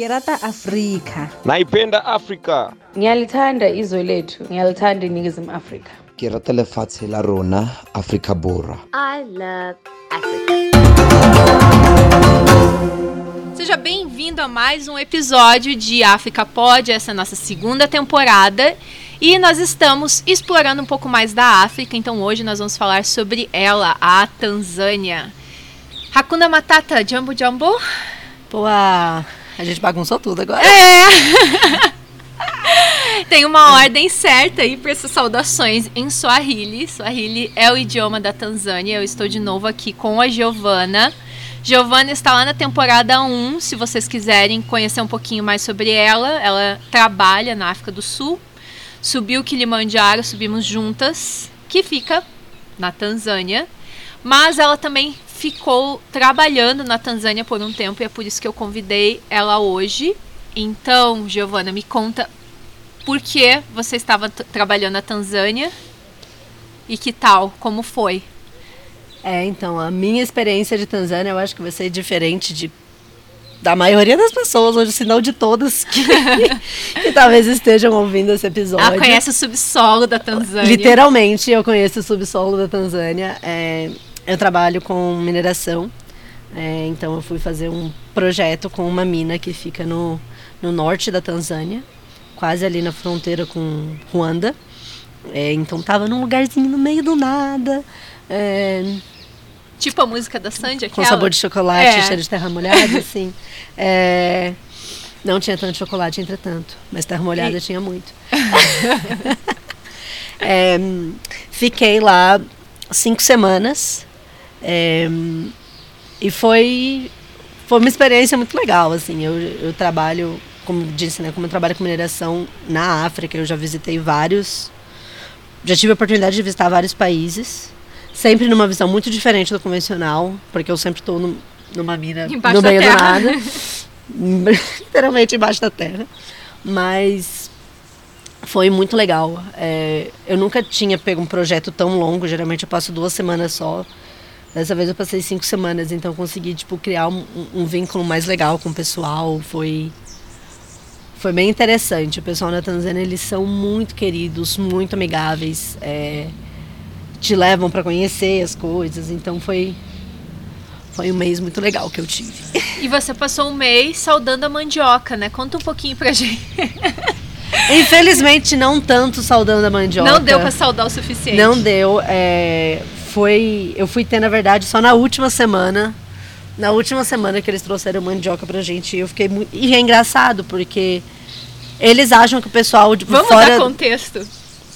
Kirata Afrika. Naipenda Afrika. Ngiyalithanda izwe lethu, ngiyalithanda iningizimu Afrika. ke rata lefatshe la rona Afrika Borwa. I love Africa. Seja bem-vindo a mais um episódio de África Pod, essa é a nossa segunda temporada. E nós estamos explorando um pouco mais da África, então hoje nós vamos falar sobre ela, a Tanzânia. Hakuna Matata, Jambo Jambo? Pô, a, gente bagunçou tudo agora. É! Tem uma ordem certa aí para essas saudações em Swahili. Swahili é o idioma da Tanzânia. Eu estou de novo aqui com a Giovana. Giovana está lá na temporada 1, se vocês quiserem conhecer um pouquinho mais sobre ela. Ela trabalha na África do Sul. Subiu o Kilimanjaro, subimos juntas, que fica na Tanzânia. Mas ela também ficou trabalhando na Tanzânia por um tempo e é por isso que eu convidei ela hoje. Então, Giovana, me conta por que você estava trabalhando na Tanzânia e que tal, como foi? É, então, a minha experiência de Tanzânia eu acho que vai ser diferente de da maioria das pessoas hoje, se não de todas que, que talvez estejam ouvindo esse episódio. Ela conhece o subsolo da Tanzânia. Literalmente, eu conheço o subsolo da Tanzânia. É, eu trabalho com mineração, é, então eu fui fazer um projeto com uma mina que fica no, no norte da Tanzânia, quase ali na fronteira com Ruanda. É, então tava num lugarzinho no meio do nada, é, Tipo a música da Sandy, com aquela? sabor de chocolate, É. cheiro de terra molhada, assim. É, não tinha tanto chocolate, entretanto, mas terra molhada E- tinha muito. É, fiquei lá cinco semanas é, e foi, foi uma experiência muito legal, assim. Eu, eu trabalho, como disse, né, como eu trabalho com mineração na África, eu já visitei vários, já tive a oportunidade de visitar vários países, sempre numa visão muito diferente do convencional, porque eu sempre estou numa mina Embaixo no meio do nada, literalmente embaixo da terra, mas foi muito legal. É, eu nunca tinha pego um projeto tão longo, geralmente eu passo duas semanas só. Dessa vez eu passei cinco semanas, então consegui tipo criar um, um vínculo mais legal com o pessoal. Foi foi bem interessante. O pessoal na Tanzânia eles são muito queridos, muito amigáveis, é, te levam para conhecer as coisas. Então foi foi um mês muito legal que eu tive. E você passou um mês saudando a mandioca, né? Conta um pouquinho pra gente. Infelizmente não tanto saudando a mandioca. Não deu pra saudar o suficiente. Não deu. é, foi, eu fui ter, na verdade, só na última semana. Na última semana que eles trouxeram mandioca pra gente. E eu fiquei muito. E é engraçado, porque eles acham que o pessoal de Vamos fora. dar contexto.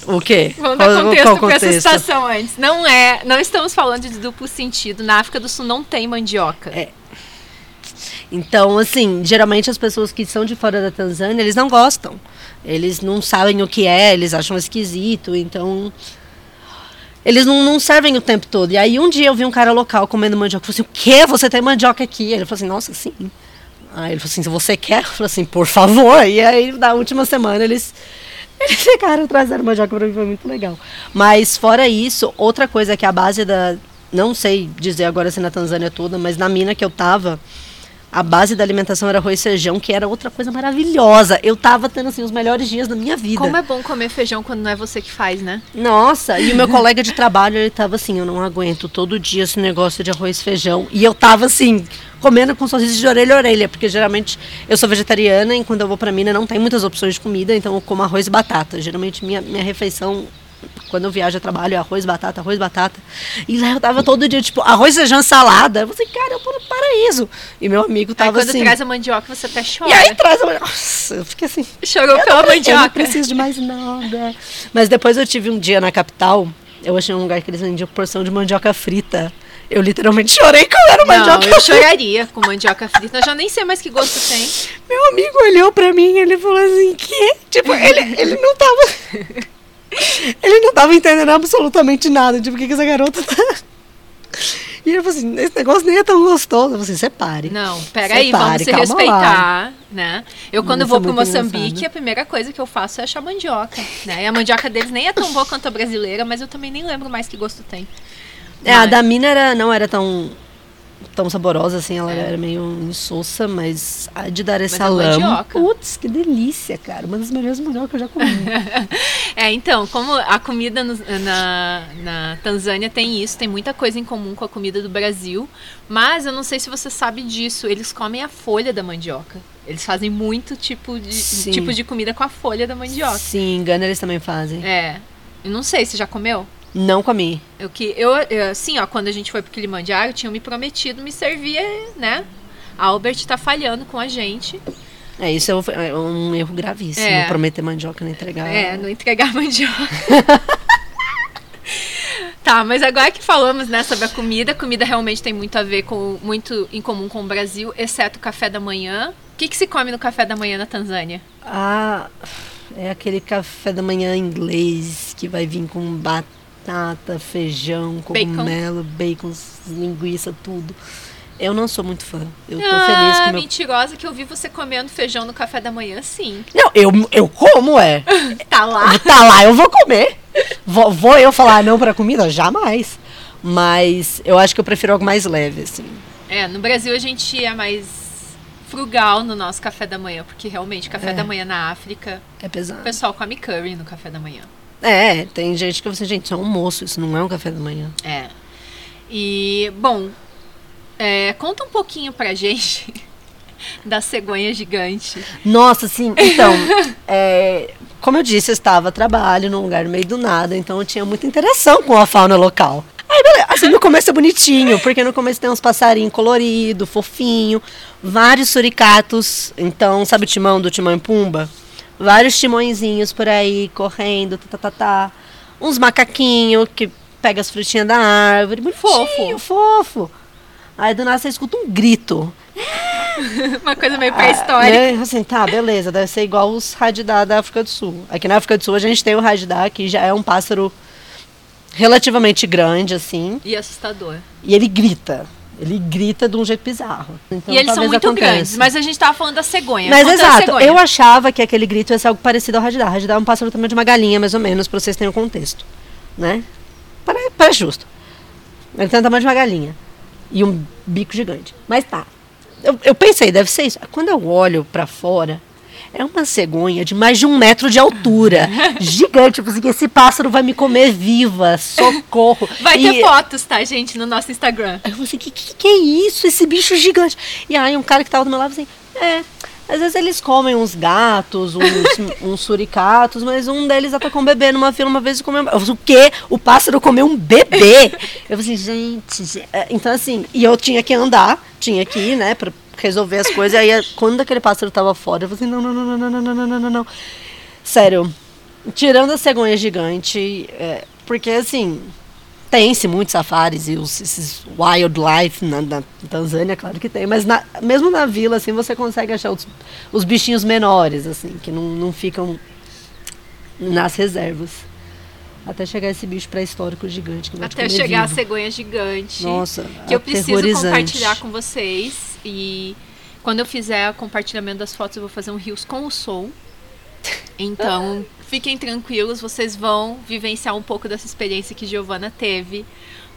O quê? Vamos dar contexto pra essa situação antes. Não é, não estamos falando de duplo sentido. Na África do Sul não tem mandioca. É. Então, assim, geralmente as pessoas que são de fora da Tanzânia, eles não gostam. Eles não sabem o que é, eles acham esquisito, então. Eles não, não servem o tempo todo. E aí um dia eu vi um cara local comendo mandioca. Eu falei assim, o quê? Você tem mandioca aqui? Ele falou assim, nossa, sim. Aí ele falou assim, se você quer? Eu falei assim, por favor. E aí, na última semana, eles. Eles ficaram trazendo mandioca pra mim, foi muito legal. Mas fora isso, outra coisa que a base da. Não sei dizer agora se na Tanzânia toda, mas na mina que eu tava, a base da alimentação era arroz e feijão, que era outra coisa maravilhosa. Eu tava tendo assim os melhores dias da minha vida. Como é bom comer feijão quando não é você que faz, né? Nossa, e o meu colega de trabalho, ele tava assim, eu não aguento todo dia esse negócio de arroz e feijão. E eu tava assim, comendo com sorriso de orelha a orelha, porque geralmente eu sou vegetariana e quando eu vou pra Minas não tem muitas opções de comida, então eu como arroz e batata. Geralmente minha, minha refeição, quando eu viajo a trabalho, é arroz, batata, arroz, batata. E lá eu tava todo dia, tipo, arroz, feijão, salada. Eu falei, cara, eu tô no paraíso. E meu amigo Aí tava quando assim. traz a mandioca, você até chora. E aí traz a Nossa, eu fiquei assim. Chorou Eu pela não, pre- Eu não mandioca. preciso de mais nada. Mas depois eu tive um dia na capital, eu achei um lugar que eles vendiam porção de mandioca frita. Eu literalmente chorei quando era mandioca eu frita. choraria com mandioca frita. Eu já nem sei mais que gosto tem. Meu amigo olhou pra mim e ele falou assim, que? Tipo, ele, ele não tava... ele não tava entendendo absolutamente nada. Tipo, o que, essa garota tá... E ele falou assim, esse negócio nem é tão gostoso. Eu falei assim, separe. Não, peraí, vamos se respeitar, né? Eu quando Isso vou é pro muito Moçambique, engraçado. a primeira coisa que eu faço é achar mandioca, né? E a mandioca deles nem é tão boa quanto a brasileira, mas eu também nem lembro mais que gosto tem. É, a Mas- da mina era, não era tão tão saborosa assim, ela era meio insossa, mas a de Dar es Mas é mandioca. Putz, que delícia, cara. Uma das melhores mandiocas que eu já comi. É, então, como a comida no- na, na Tanzânia tem isso, tem muita coisa em comum com a comida do Brasil, mas eu não sei se você sabe disso, eles comem a folha da mandioca. Eles fazem muito tipo de, Sim. tipo de comida com a folha da mandioca. Sim, engano eles também fazem. É. Eu não sei, você já comeu? Não comi. Eu que eu, eu, assim, ó, quando a gente foi pro Kilimanjaro, tinham me prometido me servir, né? A Albert tá falhando com a gente. É, isso é um- é um erro gravíssimo. É. Prometer mandioca não entregar. É, não entregar mandioca. tá, mas agora que falamos né, sobre a comida, a comida realmente tem muito a ver com muito em comum com o Brasil, exceto o café da manhã. O que, que se come no café da manhã na Tanzânia? Ah, é aquele café da manhã inglês que vai vir com batata, feijão, Bacon. cogumelo, bacon, linguiça, tudo. Eu não sou muito fã. Eu tô ah, feliz com o meu. mentirosa que eu vi você comendo feijão no café da manhã, sim. Não, eu, eu como, é. Tá lá. tá lá, eu vou comer. Vou, vou eu falar não pra comida? Jamais. Mas eu acho que eu prefiro algo mais leve, assim. É, no Brasil a gente é mais frugal no nosso café da manhã, porque realmente café É. da manhã na África, É o pesado. pessoal come curry no café da manhã. É, tem gente que você, gente, isso é um almoço, isso não é um café da manhã. É. E, bom, é, conta um pouquinho pra gente da cegonha gigante. Nossa, sim. Então, é, como eu disse, eu estava a trabalho num lugar no meio do nada, então eu tinha muita interação com a fauna local. Aí, beleza. Assim, no começo é bonitinho, porque no começo tem uns passarinhos coloridos, fofinho, vários suricatos. Então, sabe o timão do Timão e Pumba? Vários timõezinhos por aí, correndo, tá, tá, tá, tá. Uns macaquinhos que pega as frutinhas da árvore. Bonitinho, fofo. Aí do nada você escuta um grito. Uma coisa meio pré-histórica. Né? Assim, tá, beleza, deve ser igual os radidá da África do Sul. Aqui na África do Sul a gente tem o radidá, que já é um pássaro relativamente grande, assim, E assustador. e ele grita. Ele grita de um jeito bizarro. Então, e eles são muito aconteça. grandes. Mas a gente tava falando da cegonha. Mas da exato, cegonha. eu achava que aquele grito ia ser algo parecido ao radidá. Radidá é um pássaro também de uma galinha, mais ou menos, pra vocês terem o contexto. Né? Pare- Parece justo. Ele tem o tamanho de uma galinha. E um bico gigante. Mas tá. Eu, eu pensei, deve ser isso. Quando eu olho pra fora, é uma cegonha de mais de um metro de altura. Gigante. Tipo assim, esse pássaro vai me comer viva. Socorro. Vai E- ter fotos, tá, gente, no nosso Instagram. Eu falei assim, que, que que é isso, esse bicho gigante? E aí um cara que tava do meu lado assim, é, às vezes eles comem uns gatos, uns, uns suricatos, mas um deles atacou um bebê numa fila uma vez e comeu. Eu falei, o quê? O pássaro comeu um bebê? Eu falei assim, gente, gente. É, Então assim, e eu tinha que andar, tinha que ir, né, pra resolver as coisas. E aí quando aquele pássaro tava fora, eu falei assim, não, não, não, não, não, não, não, não, não, não. Sério, tirando a cegonha gigante, é, porque assim, tem-se muitos safaris e os, esses wildlife na, na Tanzânia, claro que tem, mas na- mesmo na vila, assim, você consegue achar os, os bichinhos menores, assim, que não, não ficam nas reservas. Até chegar esse bicho pré-histórico gigante que vai Até chegar a vivo. cegonha gigante. Nossa, que eu preciso compartilhar com vocês. E quando eu fizer o compartilhamento das fotos, eu vou fazer um rios com o som. Então, fiquem tranquilos, vocês vão vivenciar um pouco dessa experiência que Giovana teve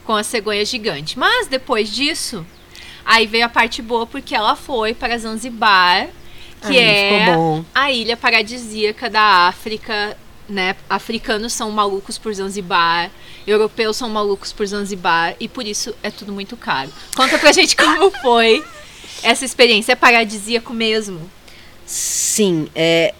com a cegonha gigante. Mas depois disso, aí veio a parte boa porque ela foi para Zanzibar, que Ai, é a ilha paradisíaca da África, né? Africanos são malucos por Zanzibar, europeus são malucos por Zanzibar e por isso é tudo muito caro. Conta pra gente como foi essa experiência, é paradisíaco mesmo? Sim, é.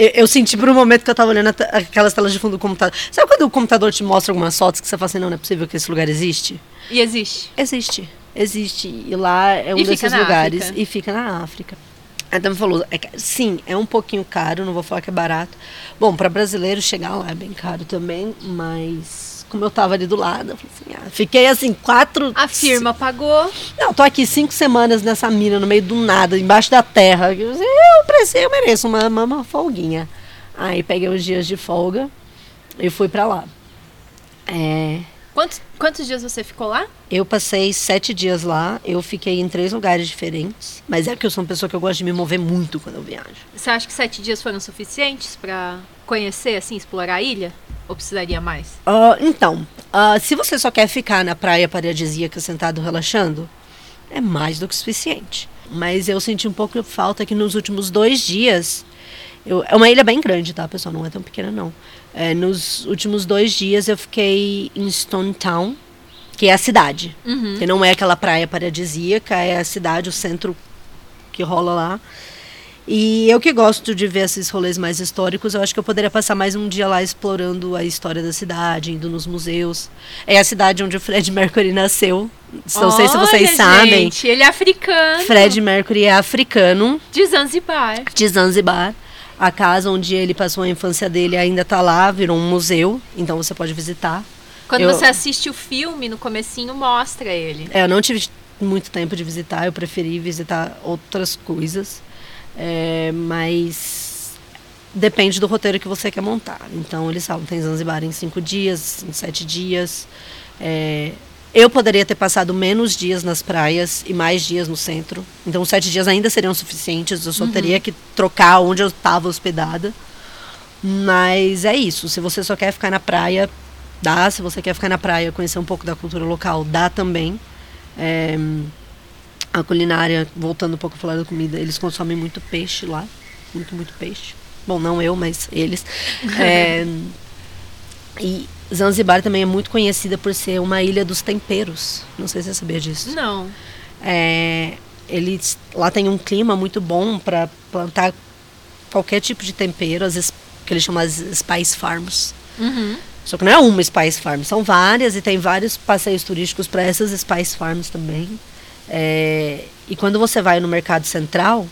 Eu, eu senti por um momento que eu tava olhando aquelas telas de fundo do computador. Sabe quando o computador te mostra algumas fotos que você fala assim, não, não é possível que esse lugar existe? E existe. Existe. Existe. E lá é um E desses lugares. África. E fica na África. A Dama falou, é sim, é um pouquinho caro, não vou falar que é barato. Bom, para brasileiro chegar lá é bem caro também, mas como eu tava ali do lado, assim, ah, fiquei assim, quatro. A firma pagou. Não, tô aqui cinco semanas nessa mina, no meio do nada, embaixo da terra. Eu, disse, eu, preciso, eu mereço uma, uma, uma folguinha. Aí peguei uns dias de folga e fui pra lá. É, Quantos, quantos dias você ficou lá? eu passei sete dias lá, eu fiquei em três lugares diferentes. Mas é que eu sou uma pessoa que eu gosto de me mover muito quando eu viajo. Você acha que sete dias foram suficientes pra conhecer, assim, explorar a ilha? Ou precisaria mais? Ah, então, ah, se você só quer ficar na praia paradisíaca sentado relaxando, é mais do que suficiente. Mas eu senti um pouco de falta que nos últimos dois dias. eu- é uma ilha bem grande, tá, pessoal? Não é tão pequena, não. É, nos últimos dois dias eu fiquei em Stone Town, que é a cidade. Que não é aquela praia paradisíaca, é a cidade, o centro que rola lá. E eu que gosto de ver esses rolês mais históricos, eu acho que eu poderia passar mais um dia lá explorando a história da cidade, indo nos museus. É a cidade onde o Fred Mercury nasceu. Não sei se vocês Olha, sabem. Gente, ele é africano. Fred Mercury é africano, De Zanzibar. de Zanzibar. A casa onde ele passou a infância dele ainda tá lá, virou um museu, então você pode visitar. Quando Eu- você assiste o filme, no comecinho mostra ele. É, eu não tive muito tempo de visitar, eu preferi visitar outras coisas. É, mas depende do roteiro que você quer montar. Então eles falam, tem Zanzibar em cinco dias, em sete dias. É, eu poderia ter passado menos dias nas praias e mais dias no centro. Então sete dias ainda seriam suficientes. Eu só teria que trocar onde eu estava hospedada. Mas é isso. Se você só quer ficar na praia, dá. Se você quer ficar na praia, conhecer um pouco da cultura local, dá também. É, a culinária, voltando um pouco a falar da comida, eles consomem muito peixe lá. Muito, muito peixe. Bom, não eu, mas eles. É, e Zanzibar também é muito conhecida por ser uma ilha dos temperos. Não sei se você sabia disso. Não. É, eles lá tem um clima muito bom para plantar qualquer tipo de tempero, as que eles chamam as spice farms. Uhum. Só que não é uma spice farm, são várias e tem vários passeios turísticos para essas spice farms também. É, e quando você vai no mercado central,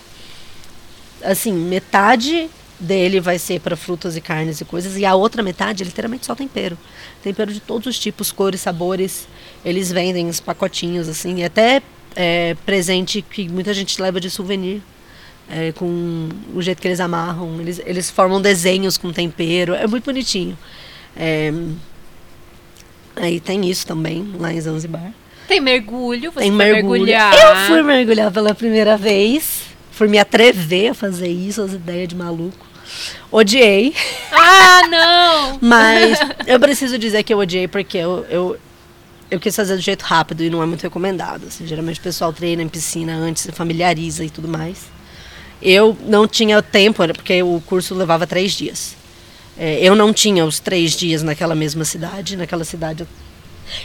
assim, metade dele vai ser para frutas e carnes e coisas, e a outra metade é literalmente só tempero. Tempero de todos os tipos, cores, sabores. Eles vendem os pacotinhos, assim, e até é, presente que muita gente leva de souvenir. é, com o jeito que eles amarram. Eles, eles formam desenhos com tempero. É muito bonitinho. É, aí tem isso também, lá em Zanzibar. Tem mergulho, você Tem foi mergulho. mergulhar. Eu fui mergulhar pela primeira vez. Fui me atrever a fazer isso, as ideias de maluco. Odiei, Ah, não! mas eu preciso dizer que eu odiei porque eu, eu, eu quis fazer do jeito rápido e não é muito recomendado. assim. geralmente o pessoal treina em piscina antes, se familiariza e tudo mais. Eu não tinha tempo, porque o curso levava três dias. É, eu não tinha os três dias naquela mesma cidade. Naquela cidade. eu-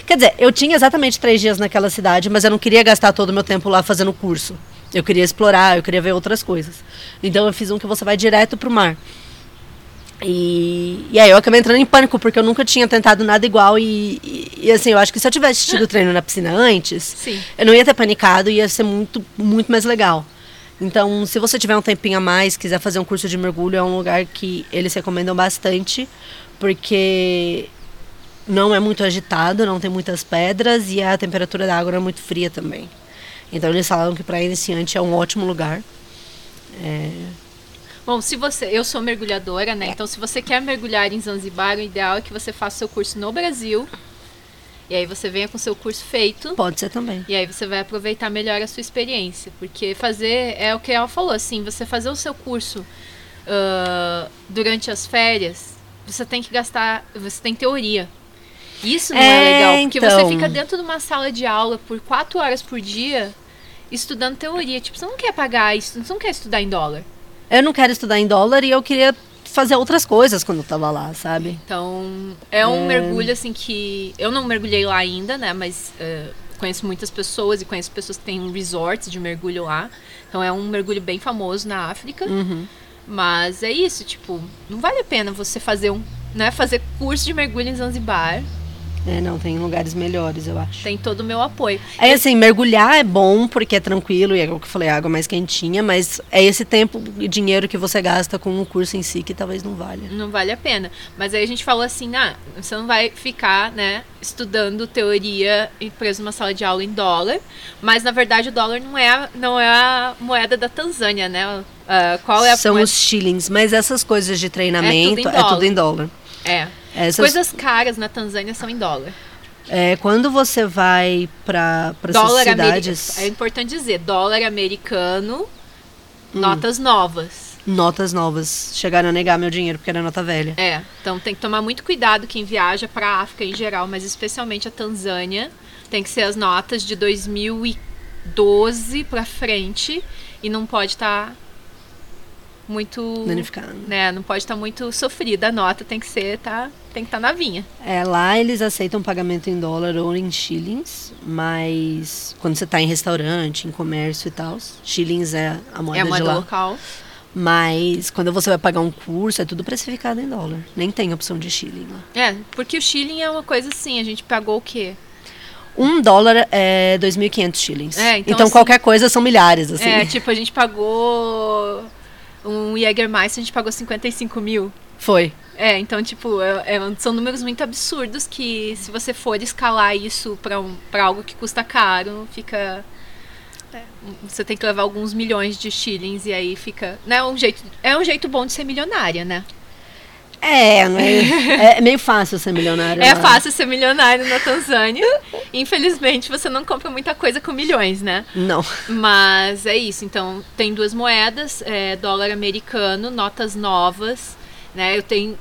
Quer dizer, eu tinha exatamente três dias naquela cidade, mas eu não queria gastar todo o meu tempo lá fazendo curso. Eu queria explorar, eu queria ver outras coisas. Então eu fiz um que você vai direto pro mar. E, e aí eu acabei entrando em pânico, porque eu nunca tinha tentado nada igual. E, e, e, assim, eu acho que se eu tivesse tido treino na piscina antes, Sim. eu não ia ter panicado e ia ser muito, muito mais legal. Então, se você tiver um tempinho a mais, quiser fazer um curso de mergulho, é um lugar que eles recomendam bastante, porque não é muito agitado, não tem muitas pedras e a temperatura da água não é muito fria também. Então, eles falaram que para iniciante é um ótimo lugar. Bom, se você. Eu sou mergulhadora, né? Então, se você quer mergulhar em Zanzibar, o ideal é que você faça seu curso no Brasil. E aí você venha com seu curso feito. Pode ser também. E aí você vai aproveitar melhor a sua experiência. Porque fazer é o que ela falou, assim, você fazer o seu curso ah, durante as férias, você tem que gastar. Você tem teoria. Isso não é, É, legal, porque você então. fica dentro de uma sala de aula por quatro horas por dia estudando teoria. Tipo, você não quer pagar isso, você não quer estudar em dólar. Eu não quero estudar em dólar e eu queria fazer outras coisas quando eu tava lá, sabe? Então, é um mergulho assim que. Eu não mergulhei lá ainda, né? Mas eh, conheço muitas pessoas e conheço pessoas que têm resorts de mergulho lá. Então é um mergulho bem famoso na África. Uhum. Mas é isso, tipo, não vale a pena você fazer um. Né, fazer curso de mergulho em Zanzibar. É, não, tem lugares melhores, eu acho. Tem todo o meu apoio. É assim, mergulhar é bom porque é tranquilo e é o que eu falei, água mais quentinha, mas é esse tempo e dinheiro que você gasta com o curso em si que talvez não valha. Não vale a pena. Mas aí a gente falou assim, ah, você não vai ficar, né, estudando teoria e preso numa sala de aula em dólar. Mas na verdade o dólar não é, a- não é a moeda da Tanzânia, né? Ah, qual é a São moeda? os shillings, mas essas coisas de treinamento É é tudo tudo em em dólar. É. Essas, Coisas caras na Tanzânia são em dólar. é, quando você vai para essas cidades, americano. É importante dizer, dólar americano, Hum. notas novas. notas novas chegaram a negar meu dinheiro porque era nota velha. É, então tem que tomar muito cuidado quem viaja para a África em geral, mas especialmente a Tanzânia. Tem que ser as notas de 2012 para frente e não pode estar muito Danificado. né, não pode estar muito sofrida a nota, tem que ser tá, tem que estar na vinha. É, lá eles aceitam pagamento em dólar ou em shillings, mas quando você tá em restaurante, em comércio e tal, shillings é a é moeda a de moeda lá. local. Mas quando você vai pagar um curso, é tudo precificado em dólar. Nem tem opção de shilling lá. É, porque o shilling é uma coisa assim, a gente pagou o quê? Um dólar é 2.500 shillings. É, então, então assim- qualquer coisa são milhares, assim. É, tipo, a gente pagou um Jägermeister, a gente pagou 55 mil. Foi. É, então, tipo, é- é- são números muito absurdos que se você for escalar isso pra, um, pra algo que custa caro, fica. é, Você tem que levar alguns milhões de shillings e aí fica. Né, um jeito, é um jeito bom de ser milionária, né? É, é, é meio fácil ser milionário. É lá. fácil ser milionário na Tanzânia. Infelizmente, você não compra muita coisa com milhões, né? Não. Mas é isso. Então, tem duas moedas, é, dólar americano, notas novas, né? Eu tenho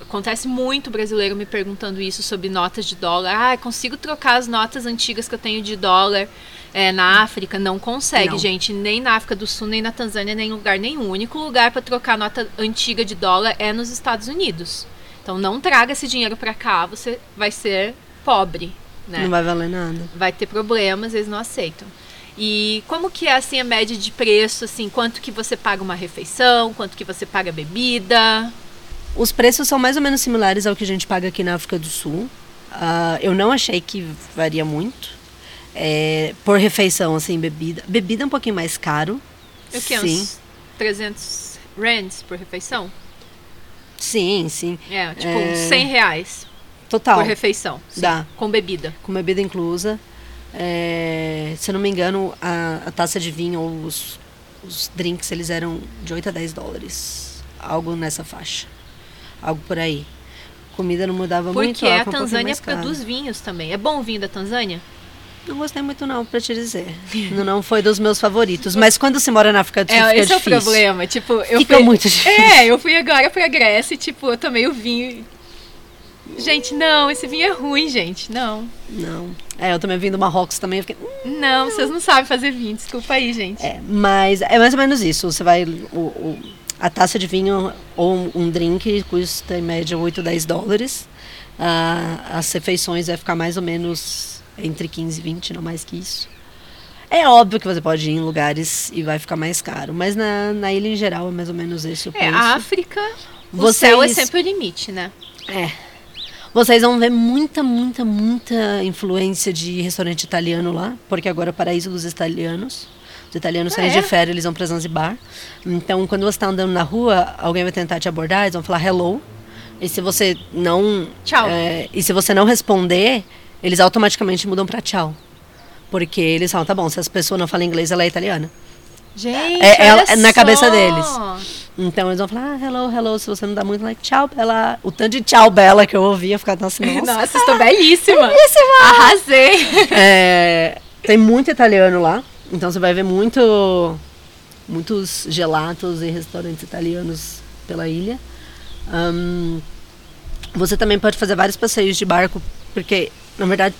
acontece muito brasileiro me perguntando isso sobre notas de dólar. Ah, consigo trocar as notas antigas que eu tenho de dólar é, na África? Não consegue, Não. gente. Nem na África do Sul, nem na Tanzânia, nem em lugar nenhum. O único lugar para trocar nota antiga de dólar é nos Estados Unidos. Então, não traga esse dinheiro para cá, você vai ser pobre, né? Não vai valer nada. vai ter problemas, eles não aceitam. E como que é assim a média de preço, assim, quanto que você paga uma refeição, quanto que você paga bebida? Os preços são mais ou menos similares ao que a gente paga aqui na África do Sul. Ah, eu não achei que varia muito. É, por refeição, assim, bebida. Bebida é um pouquinho mais caro. O que? Sim. Uns 300 rands por refeição? Sim, sim. É, tipo É. uns 100 reais Total. por refeição. sim, Dá. Com bebida. Com bebida inclusa. É, se eu não me engano, a, a taça de vinho ou os, os drinks, eles eram de 8 a 10 dólares. Algo nessa faixa. Algo por aí. Comida não mudava muito. Porque a um Tanzânia caro. produz vinhos também. É bom o vinho da Tanzânia? Não gostei muito não, pra te dizer. não, foi dos meus favoritos. Mas quando se mora na África do Sul, É, esse é o difícil. problema. Tipo, eu Fica fui... muito difícil. É, eu fui agora pra Grécia e, tipo, eu tomei o vinho. Gente, não, esse vinho é ruim, gente. Não. Não. É, eu também vim do Marrocos também. Eu fiquei... Não, vocês não sabem fazer vinho. Desculpa aí, gente. É, mas é mais ou menos isso. Você vai... O, o- a taça de vinho ou um, um drink custa em média 8 10 dólares. Ah, as refeições vai ficar mais ou menos entre 15 e 20, não mais que isso. É óbvio que você pode ir em lugares e vai ficar mais caro. Mas na, na ilha em geral é mais ou menos esse o É, preço. a África, o Vocês- céu é sempre o limite, né? É. Vocês vão ver muita, muita, muita influência de restaurante italiano lá, porque agora é o paraíso dos italianos. Os italianos Ah, saem é? de férias, eles vão pra Zanzibar. Então, quando você está andando na rua, alguém vai tentar te abordar, eles vão falar hello. E se você não. Tchau. é, e se você não responder, eles automaticamente mudam pra tchau. Porque eles falam, tá bom, se as pessoas não falam inglês, ela é italiana. Gente, É- é- é na cabeça deles. Então eles vão falar, ah, hello, hello, se você não dá muito like, tchau, Bela. O tanto de tchau, Bela que eu ouvi, eu ficava assim, nossa. Nossa, estou belíssima. Arrasei. É, tem muito italiano lá, então você vai ver muito, muitos gelatos e restaurantes italianos pela ilha. Ahn, você também pode fazer vários passeios de barco, porque, na verdade,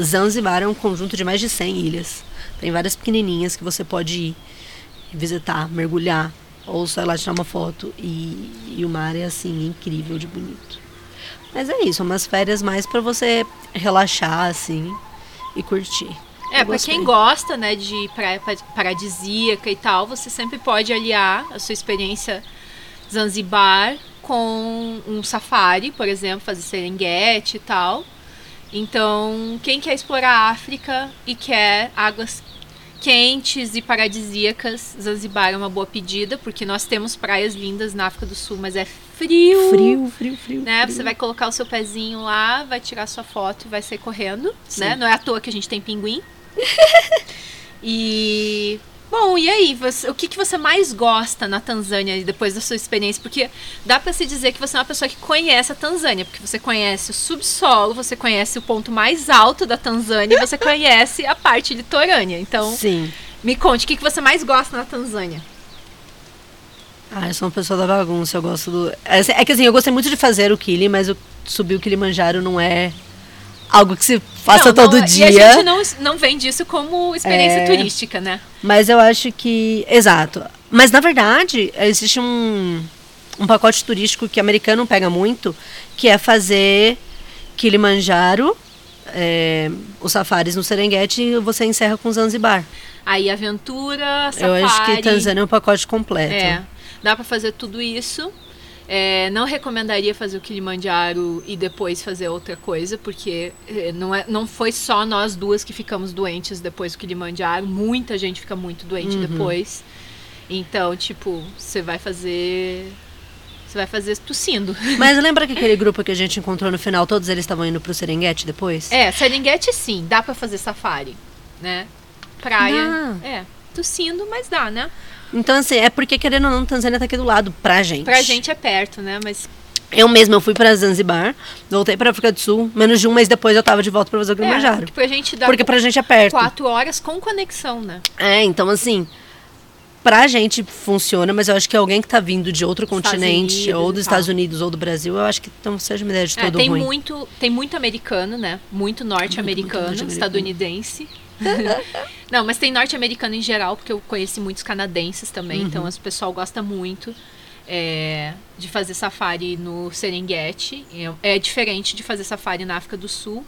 Zanzibar é um conjunto de mais de 100 ilhas. Tem várias pequenininhas que você pode ir visitar, mergulhar, ou só ir lá tirar uma foto. E, e o mar é, assim, incrível de bonito. Mas é isso, umas férias mais para você relaxar, assim, e curtir. É, gostei. quem gosta, né, de praia pa- paradisíaca e tal, você sempre pode aliar a sua experiência Zanzibar com um safari, por exemplo, fazer Serengeti e tal. Então, quem quer explorar a África e quer águas quentes e paradisíacas, Zanzibar é uma boa pedida, porque nós temos praias lindas na África do Sul, mas é frio. Frio, frio, frio. Né? frio. Você vai colocar o seu pezinho lá, vai tirar sua foto e vai sair correndo, né? Não é à toa que a gente tem pinguim. e bom, e aí, você- o que, que você mais gosta na Tanzânia depois da sua experiência? Porque dá pra se dizer que você é uma pessoa que conhece a Tanzânia, porque você conhece o subsolo, você conhece o ponto mais alto da Tanzânia, e você conhece a parte litorânea. Então, Sim. me conte, o que, que você mais gosta na Tanzânia? Ah, eu sou uma pessoa da bagunça, eu gosto do. É, é que assim, eu gostei muito de fazer o Kili, mas o subir o Kilimanjaro não é algo que se faça Não, todo não- dia. E a gente não, não vende isso como experiência É. turística, né? Mas eu acho que. Exato. Mas na verdade, existe um, um pacote turístico que americano pega muito, que é fazer Kilimanjaro, é, os safaris no Serengeti e você encerra com Zanzibar. Aí aventura, safari. Eu acho que Tanzânia é um pacote completo. É, dá pra fazer tudo isso. É, não recomendaria fazer o Kilimanjaro e depois fazer outra coisa, porque é, não, é, não foi só nós duas que ficamos doentes depois do Kilimanjaro. Muita gente fica muito doente Uhum. depois. Então, tipo, você vai fazer. Você vai fazer tossindo. Mas lembra que aquele grupo que a gente encontrou no final, todos eles estavam indo pro Serengeti depois? É, Serengeti sim, dá pra fazer safari, né? Praia, é, tossindo, mas dá, né? Então, assim, é porque, querendo ou não, Tanzânia tá aqui do lado, pra gente. Pra gente é perto, né? Mas Eu mesma eu fui pra Zanzibar, voltei pra África do Sul, menos de um mês depois eu tava de volta pra fazer o é, Kilimanjaro. porque pra gente dá porque pra gente é perto. quatro horas com conexão, né? É, então assim, pra gente funciona, mas eu acho que alguém que tá vindo de outro Estados continente, Unidos ou dos. Estados Unidos ou do Brasil, eu acho que não seja uma ideia de É, todo tem ruim. muito, tem muito americano, né? Muito norte-americano, muito norte-americano. estadunidense. Não, mas tem norte-americano em geral, porque eu conheci muitos canadenses também, Uhum. então o pessoal gosta muito é, de fazer safari no Serengeti. É, é diferente de fazer safari na África do Sul.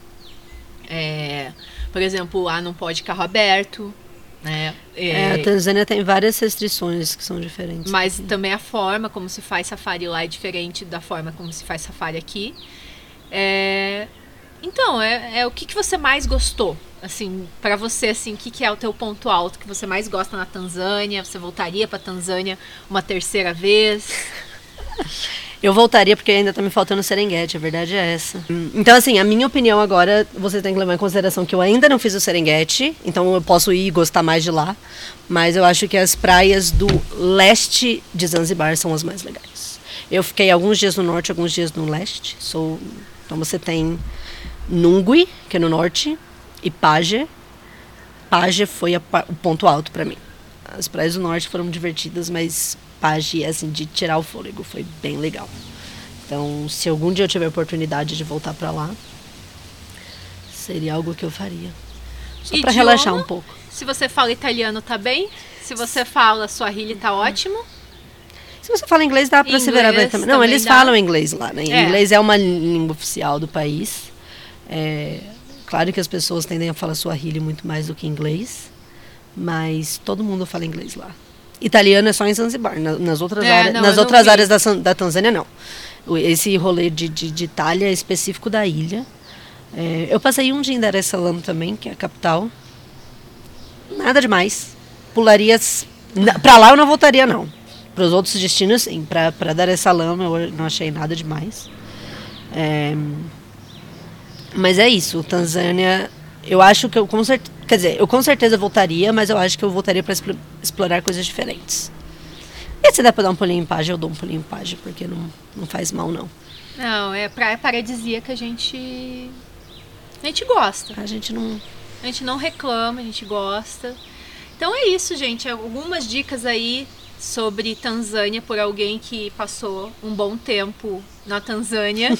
É, por exemplo, lá não pode carro aberto, né? É, É, a Tanzânia tem várias restrições que são diferentes. mas também a forma como se faz safari lá é diferente da forma como se faz safari aqui. Então, é, é o que, que você mais gostou? Assim, pra você, assim, o que, que é o teu ponto alto que você mais gosta na Tanzânia? Você voltaria pra Tanzânia uma terceira vez? Eu voltaria porque ainda tá me faltando Serengeti, a verdade é essa. Então, assim, a minha opinião agora, você tem que levar em consideração que eu ainda não fiz o Serengeti, então eu posso ir e gostar mais de lá, mas eu acho que as praias do leste de Zanzibar são as mais legais. Eu fiquei alguns dias no norte, alguns dias no leste. Sou, então você tem Nungui, que é no norte, e Paje. Paje foi a o ponto alto pra mim. As praias do norte foram divertidas, mas Paje, assim, de tirar o fôlego, foi bem legal. Então, se algum dia eu tiver oportunidade de voltar pra lá, seria algo que eu faria. Só Idioma? relaxar um pouco. Se você fala italiano, tá bem? Se você fala Swahili, tá ótimo? Se você fala inglês, dá pra se virar bem Inglês também. Não, também eles dá. falam inglês lá, né? É. Inglês é uma língua oficial do país. É, claro que as pessoas tendem a falar Swahili muito mais do que inglês, mas todo mundo fala inglês lá. Italiano é só em Zanzibar, na- nas outras, É, áreas, não, nas outras áreas da, da Tanzânia não. Esse rolê de, de, de Itália é específico da ilha. É, eu passei um dia em Dar es Salaam também, que é a capital. Nada demais. Pularia. Pra lá eu não voltaria, não. Para os outros destinos, sim. Pra Dar es Salaam eu não achei nada demais. É, mas é isso. Tanzânia. Eu acho que eu com certeza. Quer dizer, eu com certeza voltaria, mas eu acho que eu voltaria para explorar coisas diferentes. E se der pra dar um pulinho em Paje, eu dou um pulinho em Paje, porque não, não faz mal, não. Não, é praia paradisíaca, a gente. A gente gosta. A gente não. A gente não reclama, a gente gosta. Então é isso, gente. Algumas dicas aí sobre Tanzânia por alguém que passou um bom tempo na Tanzânia.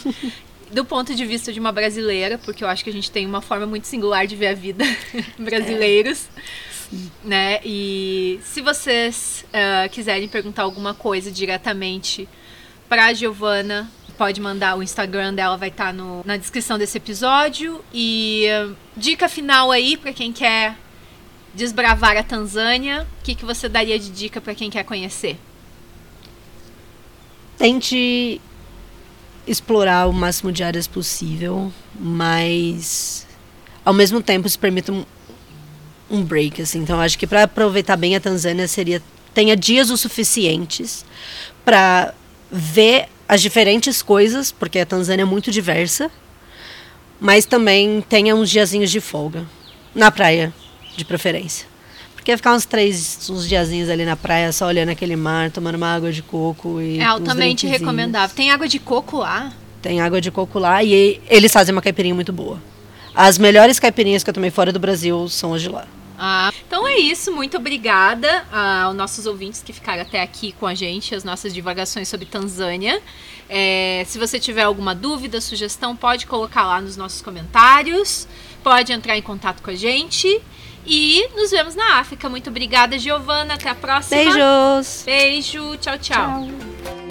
Do ponto de vista de uma brasileira, porque eu acho que a gente tem uma forma muito singular de ver a vida brasileiros. Né? E se vocês ah, quiserem perguntar alguma coisa diretamente para a Giovana, pode mandar o Instagram dela, vai estar na descrição desse episódio. E ah, dica final aí para quem quer desbravar a Tanzânia, o que, que você daria de dica para quem quer conhecer? Tente explorar o máximo de áreas possível, mas ao mesmo tempo se permita um, um break, assim. Então, acho que para aproveitar bem a Tanzânia seria tenha dias o suficientes para ver as diferentes coisas, porque a Tanzânia é muito diversa, mas também tenha uns diazinhos de folga na praia, de preferência. Porque ficar uns três, uns diazinhos ali na praia, só olhando aquele mar, tomando uma água de coco e. É altamente recomendável. Tem água de coco lá? Tem água de coco lá e eles fazem uma caipirinha muito boa. As melhores caipirinhas que eu tomei fora do Brasil são as de lá. Ah, então é isso, muito obrigada aos nossos ouvintes que ficaram até aqui com a gente, as nossas divagações sobre Tanzânia. É, se você tiver alguma dúvida, sugestão, pode colocar lá nos nossos comentários, pode entrar em contato com a gente e nos vemos na África. Muito obrigada, Giovana. Até a próxima. Beijos! Beijo, tchau, tchau. Tchau.